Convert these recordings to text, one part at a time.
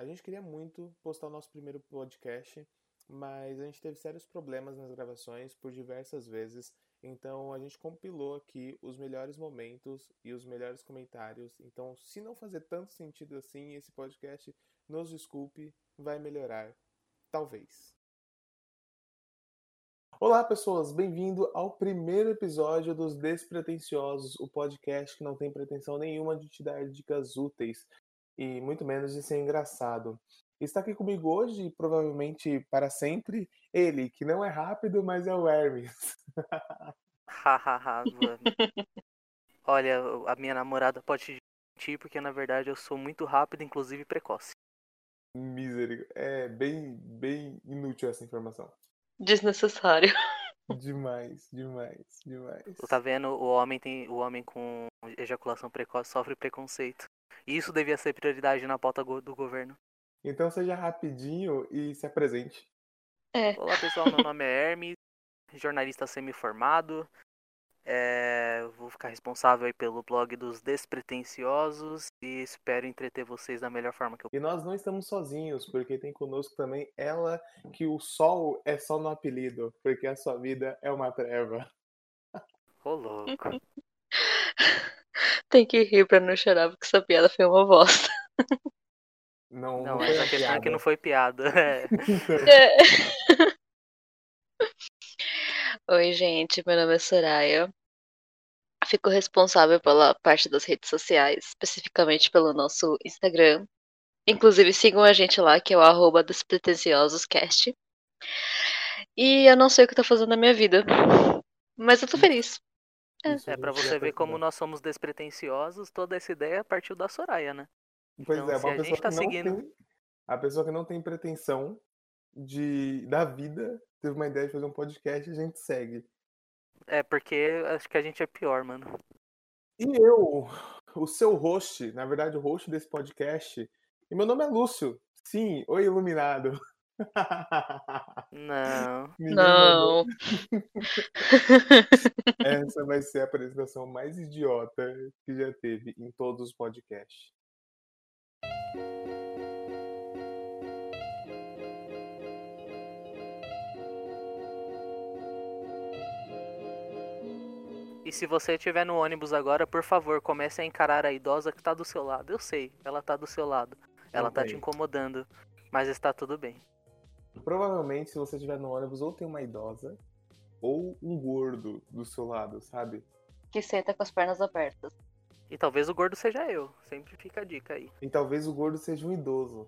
A gente queria muito postar o nosso primeiro podcast, mas a gente teve sérios problemas nas gravações por diversas vezes. Então a gente compilou aqui os melhores momentos e os melhores comentários. Então, se não fazer tanto sentido assim, esse podcast, nos desculpe, vai melhorar. Talvez. Olá, pessoas, bem-vindo ao primeiro episódio dos Despretensiosos, o podcast que não tem pretensão nenhuma de te dar dicas úteis e muito menos de ser engraçado. Está aqui comigo hoje e provavelmente para sempre ele, que não é rápido, mas é o Hermes. Hahaha, mano. Olha, a minha namorada pode mentir porque na verdade eu sou muito rápido, inclusive precoce. Misericórdia. É bem, bem inútil essa informação. Desnecessário. Demais, demais, demais. Tu tá vendo? O homem tem, o homem com ejaculação precoce sofre preconceito. E isso devia ser prioridade na pauta do governo. Então seja rapidinho e se apresente. É. Olá pessoal, meu nome é Hermes, jornalista semi-formado. É, vou ficar responsável aí pelo blog dos Despretensiosos e espero entreter vocês da melhor forma que eu E nós não estamos sozinhos, porque tem conosco também ela, que o sol é só no apelido, porque a sua vida é uma treva. Ô louco. Tem que rir pra não chorar, porque essa piada foi uma bosta. Não, Não, foi mas uma a questão é que não foi piada. É. É. Oi, gente, meu nome é Soraya. Fico responsável pela parte das redes sociais, especificamente pelo nosso Instagram. Inclusive, sigam a gente lá, que é o arroba despretensiososcast. E eu não sei o que eu tô fazendo na minha vida, mas eu tô feliz. Isso a É pra gente já você ver como nós somos despretensiosos, toda essa ideia partiu da Soraya, né? Pois então, é, se uma a pessoa gente tá que não seguindo- tem. A pessoa que não tem pretensão de, da vida teve uma ideia de fazer um podcast e a gente segue. É porque acho que a gente é pior, mano. E eu, o seu host, na verdade, o host desse podcast, e meu nome é Lúcio. Sim, oi, iluminado. Não. Não. Essa vai ser a apresentação mais idiota que já teve em todos os podcasts. E se você estiver no ônibus agora, por favor, comece a encarar a idosa que tá do seu lado. Eu sei, ela tá do seu lado. Ela tá te incomodando, mas está tudo bem. Provavelmente, se você estiver no ônibus, ou tem uma idosa, ou um gordo do seu lado, sabe? Que senta com as pernas abertas. E talvez o gordo seja eu. Sempre fica a dica aí. E talvez o gordo seja um idoso.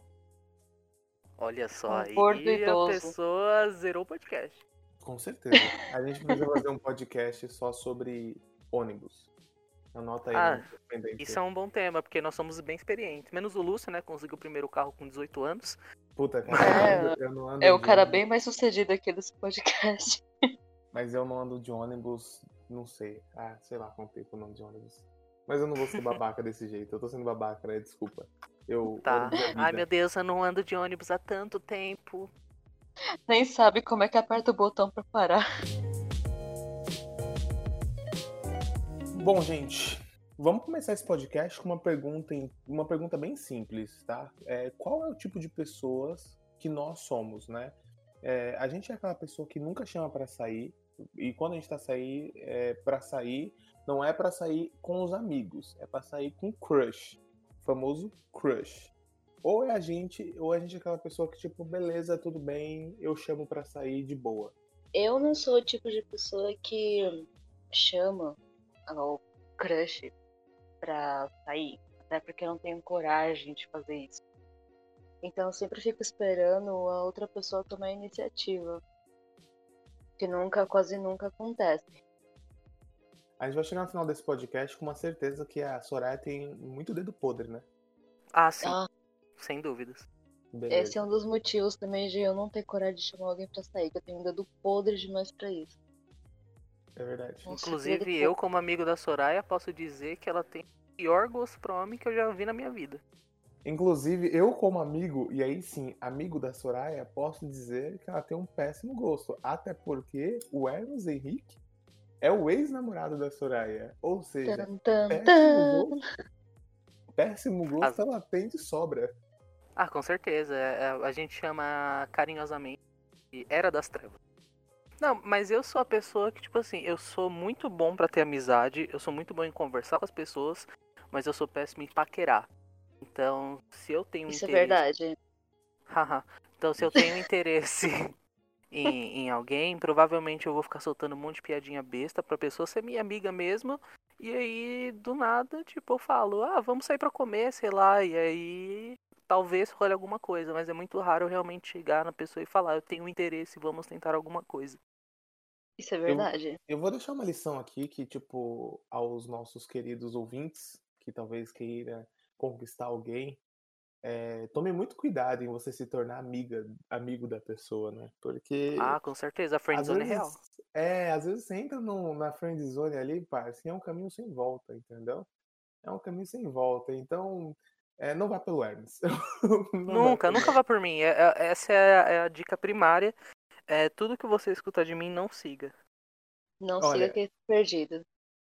Olha só, Um aí gordo a idoso. pessoa zerou o podcast. Com certeza. A gente precisa fazer um podcast só sobre ônibus. Anota aí. Ah, pendente. Isso é um bom tema, porque nós somos bem experientes. Menos o Lúcio, né? Conseguiu o primeiro carro com 18 anos. Puta, cara, É, eu, não ando- eu não ando É o cara ônibus, bem mais sucedido aqui desse podcast. Mas eu não ando de ônibus, não sei. Ah, sei lá quanto tempo eu não ando de ônibus. Mas eu não vou ser babaca desse jeito. Eu tô sendo babaca, né? Desculpa. Eu. Tá. Ai, meu Deus, eu não ando de ônibus há tanto tempo. Nem sabe como é que aperta o botão pra parar. Bom, gente, vamos começar esse podcast com uma pergunta, uma pergunta bem simples, tá? É, qual é o tipo de pessoas que nós somos, né? É, a gente é aquela pessoa que nunca chama pra sair e quando a gente tá sair, é, para sair, não é pra sair com os amigos, é pra sair com crush, famoso crush. Ou é a gente, ou a gente é aquela pessoa que tipo, beleza, tudo bem, eu chamo pra sair de boa. Eu não sou o tipo de pessoa que chama o crush pra sair. Até porque eu não tenho coragem de fazer isso. Então eu sempre fico esperando a outra pessoa tomar a iniciativa. Que nunca, quase nunca acontece. A gente vai chegar no final desse podcast com uma certeza que a Soraya tem muito dedo podre, né? Ah, sim. Ah, Sem dúvidas. Beleza. esse é um dos motivos também de eu não ter coragem de chamar alguém pra sair, que eu tenho um dedo podre demais pra isso. É verdade. Nossa, Inclusive, eu, como amigo da Soraya, posso dizer que ela tem o pior gosto pro homem que eu já vi na minha vida. Inclusive, eu como amigo, e aí sim, amigo da Soraya, posso dizer que ela tem um péssimo gosto. Até porque o Hermes Henrique é o ex-namorado da Soraya. Ou seja, Tan, tan, péssimo tan. gosto, péssimo gosto ela tem de sobra. Ah, com certeza. É, é, a gente chama carinhosamente de Era das Trevas. Não, mas eu sou a pessoa que, tipo assim, eu sou muito bom pra ter amizade, eu sou muito bom em conversar com as pessoas, mas eu sou péssimo em paquerar. Então, se eu tenho Isso é interesse. verdade. Haha. então, se eu tenho interesse em, em alguém, provavelmente eu vou ficar soltando um monte de piadinha besta pra pessoa ser minha amiga mesmo. E aí, do nada, tipo, eu falo, ah, vamos sair pra comer, sei lá. E aí, talvez role alguma coisa, mas é muito raro eu realmente chegar na pessoa e falar, eu tenho interesse, vamos tentar alguma coisa. Isso é verdade. Eu vou deixar uma lição aqui que, tipo, aos nossos queridos ouvintes, que talvez queira conquistar alguém, é, tome muito cuidado em você se tornar amiga, amigo da pessoa, né? Porque. Ah, com certeza, a friendzone é real. é, às vezes você entra no, na friend zone ali, parça, e é um caminho sem volta, entendeu? É um caminho sem volta. Então, é, não vá pelo Hermes. Nunca, nunca vá por mim. É- é- essa é a, é a dica primária. É, tudo que você escutar de mim, não siga. Não Olha- siga que é perdido.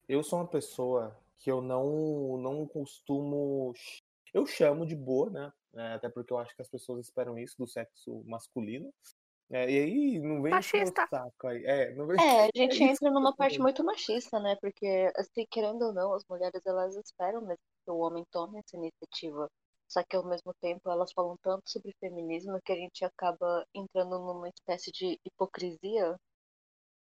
Eu sou uma pessoa que eu não, não costumo. Eu chamo de boa, né? É, até porque eu acho que as pessoas esperam isso do sexo masculino. É, e aí não vem Machista. saco aí. É, não vem... É, a gente que entra numa parte muito machista, né? Porque, assim, querendo ou não, as mulheres elas esperam mesmo que o homem tome essa iniciativa. Só que ao mesmo tempo elas falam tanto sobre feminismo que a gente acaba entrando numa espécie de hipocrisia.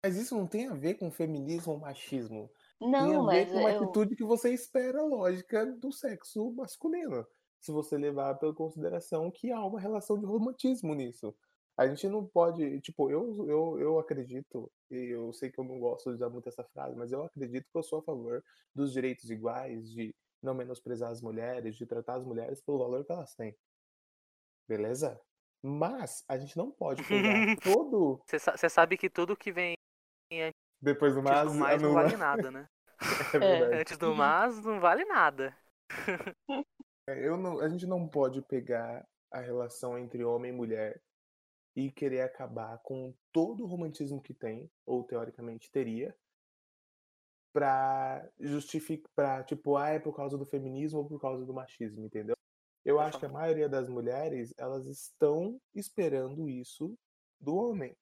Mas isso não tem a ver com feminismo ou machismo. Tem a Não, ver mas com uma eu. atitude que você espera lógica do sexo masculino. Se você levar pela consideração que há uma relação de romantismo nisso. A gente não pode, tipo, eu, eu, eu acredito, e eu sei que eu não gosto de usar muito essa frase, mas eu acredito que eu sou a favor dos direitos iguais, de não menosprezar as mulheres, de tratar as mulheres pelo valor que elas têm. Beleza? Mas a gente não pode pegar todo. Você sa- você sabe que tudo que vem Depois do antes mas, do mais não anula. vale nada, né? É verdade. Antes do mas não vale nada. É, Eu não, a gente não pode pegar a relação entre homem e mulher e querer acabar com todo o romantismo que tem, ou teoricamente teria, pra justificar, pra, tipo, ah, é por causa do feminismo ou por causa do machismo, entendeu? Eu acho que a maioria das mulheres, elas estão esperando isso do homem.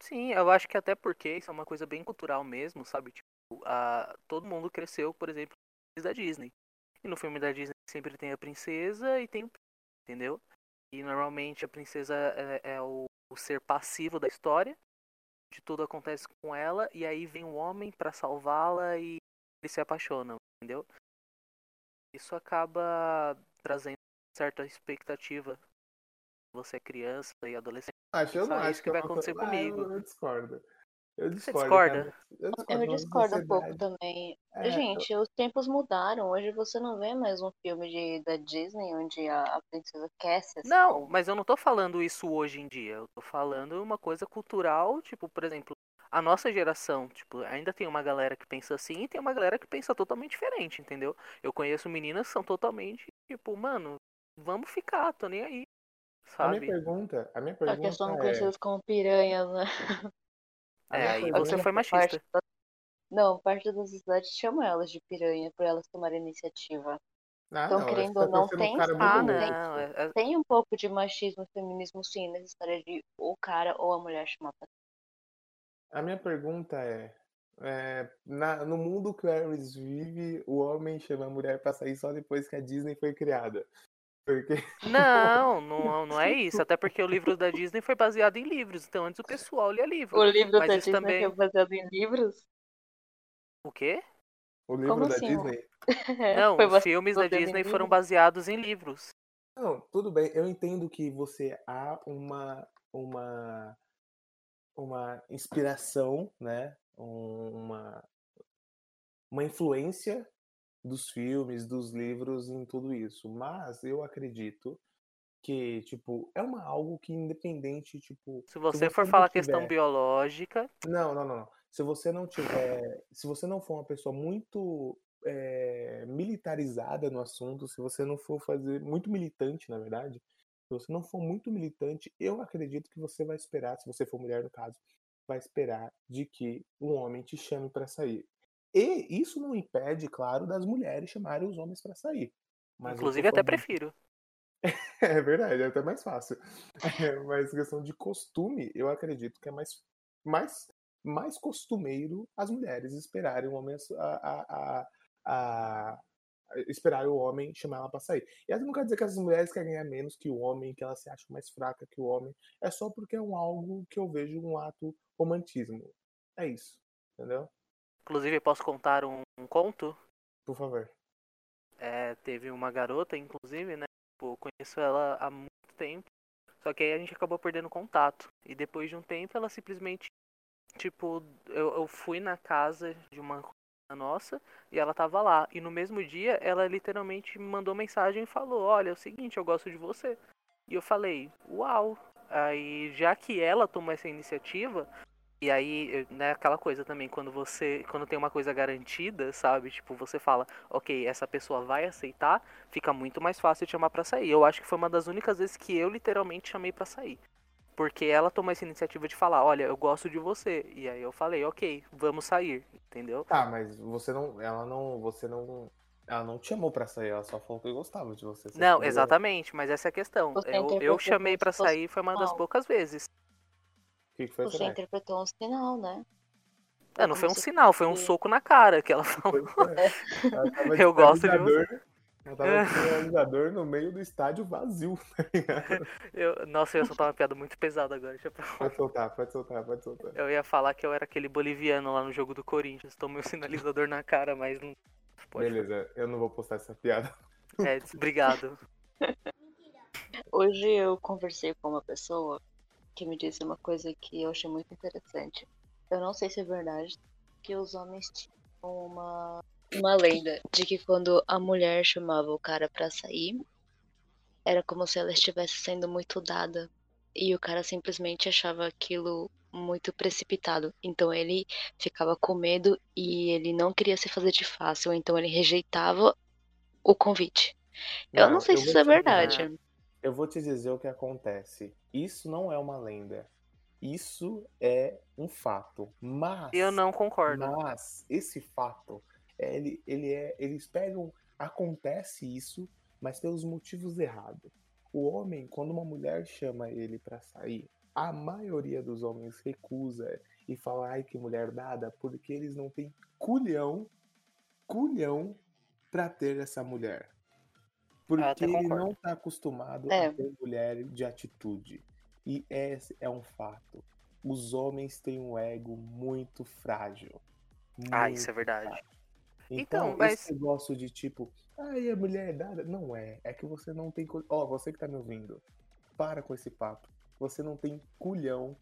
Sim, eu acho que até porque isso é uma coisa bem cultural mesmo, sabe? Tipo, a, todo mundo cresceu, por exemplo, da Disney. E no filme da Disney sempre tem a princesa e tem o entendeu? E normalmente a princesa é, é o, o ser passivo da história, de tudo acontece com ela, e aí vem o homem pra salvá-la e eles se apaixonam, entendeu? Isso acaba trazendo certa expectativa. Você é criança e adolescente. Acho, eu não Só acho isso que vai é uma acontecer coisa- Ah, comigo. eu, eu discordo. Eu Você discordo. discorda? cara. Eu discordo. Eu discordo um pouco também. É, Gente, os tempos mudaram. Hoje você não vê mais um filme de, da Disney onde a, a princesa quer ser Não, mas eu não tô falando isso hoje em dia. Eu tô falando uma coisa cultural, tipo, por exemplo, a nossa geração, tipo, ainda tem uma galera que pensa assim e tem uma galera que pensa totalmente diferente, entendeu? Eu conheço meninas que são totalmente, tipo, mano, vamos ficar, tô nem aí. A minha Sabe? pergunta, a minha Só que pergunta são é, conhecidos como piranhas, né? É, pergunta você foi Parte machista. da- Não, parte da sociedade chama elas de piranha por elas tomarem iniciativa. Ah, Então, não, querendo ou tá não, um tem muito Ah, não. é- é- Tem um pouco de machismo e feminismo sim nessa história de o cara ou a mulher chamar pra A minha pergunta é, é, na- no mundo que o Ares vive, o homem chama a mulher pra sair só depois que a Disney foi criada. Porque Não, não, não é isso. Até porque o livro da Disney foi baseado em livros. Então antes o pessoal lia livro. O livro Mas da Disney também- é baseado em livros? O quê? o livro Como da assim? Disney. É, Não, foi os filmes da Disney foram baseados em livros. Não, tudo bem, eu entendo que você há uma uma uma inspiração, né? um- Uma uma influência dos filmes, dos livros em tudo isso, mas eu acredito que, tipo, é uma algo que independente, tipo, Se você você for falar questão tiver- biológica, Não, não, não, não. Se você não tiver, se você não for uma pessoa muito é, militarizada no assunto, se você não for fazer muito militante, na verdade, se você não for muito militante, eu acredito que você vai esperar, se você for mulher no caso, vai esperar de que um homem te chame para sair. E isso não impede, claro, das mulheres chamarem os homens para sair. Mas inclusive até falando- prefiro. É verdade, é até mais fácil. É, mas questão de costume, eu acredito que é mais, mais, mais costumeiro as mulheres esperarem o homem a, a, a, a esperar o homem chamar ela para sair. E isso não quer dizer que as mulheres querem ganhar menos que o homem, que ela se acha mais fraca que o homem. É só porque é um algo que eu vejo um ato romantismo. É isso, entendeu? Inclusive, posso contar um, um conto? Por favor. É, teve uma garota, inclusive, né? Tipo, conheço ela há muito tempo. Só que aí a gente acabou perdendo contato. E depois de um tempo, ela simplesmente. Tipo, eu, eu fui na casa de uma nossa e ela tava lá. E no mesmo dia, ela literalmente me mandou mensagem e falou: Olha, é o seguinte, eu gosto de você. E eu falei: Uau! Aí, já que ela tomou essa iniciativa, e aí, né, aquela coisa também, quando você, quando tem uma coisa garantida, sabe? Tipo, você fala, ok, essa pessoa vai aceitar, fica muito mais fácil te chamar pra sair. Eu acho que foi uma das únicas vezes que eu literalmente chamei pra sair. Porque ela tomou essa iniciativa de falar, olha, eu gosto de você. E aí eu falei, ok, vamos sair, entendeu? Tá, mas você não. Ela não. Você não. Ela não te chamou pra sair, ela só falou que gostava de você. você não, exatamente, mas essa é a questão. Eu, eu chamei para sair, foi uma das poucas vezes que, que foi Você interpretou um sinal, né? É, não foi um sinal, foi um soco na cara que ela falou. É. Eu gosto de você. Ela tava com o realizador no meio do estádio vazio, tá eu, Nossa, eu ia soltar uma piada muito pesada agora. Deixa pra... Pode soltar, pode soltar, pode soltar. Eu ia falar que eu era aquele boliviano lá no jogo do Corinthians. Tomei o um sinalizador na cara, mas não. Pode. Beleza, eu não vou postar essa piada. É, obrigado. Hoje eu conversei com uma pessoa que me disse uma coisa que eu achei muito interessante. Eu não sei se é verdade que os homens tinham uma, uma lenda de que quando a mulher chamava o cara para sair, era como se ela estivesse sendo muito dada. E o cara simplesmente achava aquilo muito precipitado. Então ele ficava com medo e ele não queria se fazer de fácil, então ele rejeitava o convite. Não, eu não sei se isso é verdade. Eu vou te dizer o que acontece. Isso não é uma lenda. Isso é um fato. Mas. Eu não concordo. Mas esse fato, ele, ele é. Eles pegam. Acontece isso, mas pelos motivos errados. O homem, quando uma mulher chama ele para sair, a maioria dos homens recusa e fala, ai que mulher dada, porque eles não têm culhão, culhão para ter essa mulher. Porque ele não está acostumado é. a ter mulher de atitude. E esse é um fato. Os homens têm um ego muito frágil. Muito ah, isso é verdade. Frágil. Então, então mas... esse negócio de tipo, ai, a mulher é dada. Não é. É que você não tem. Ó, oh, você que tá me ouvindo, para com esse papo. Você não tem culhão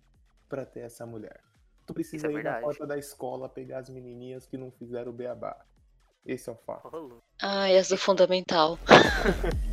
para ter essa mulher. Tu precisa é ir verdade. na porta da escola pegar as menininhas que não fizeram o beabá. Esse é o fato. Ah, essa é fundamental.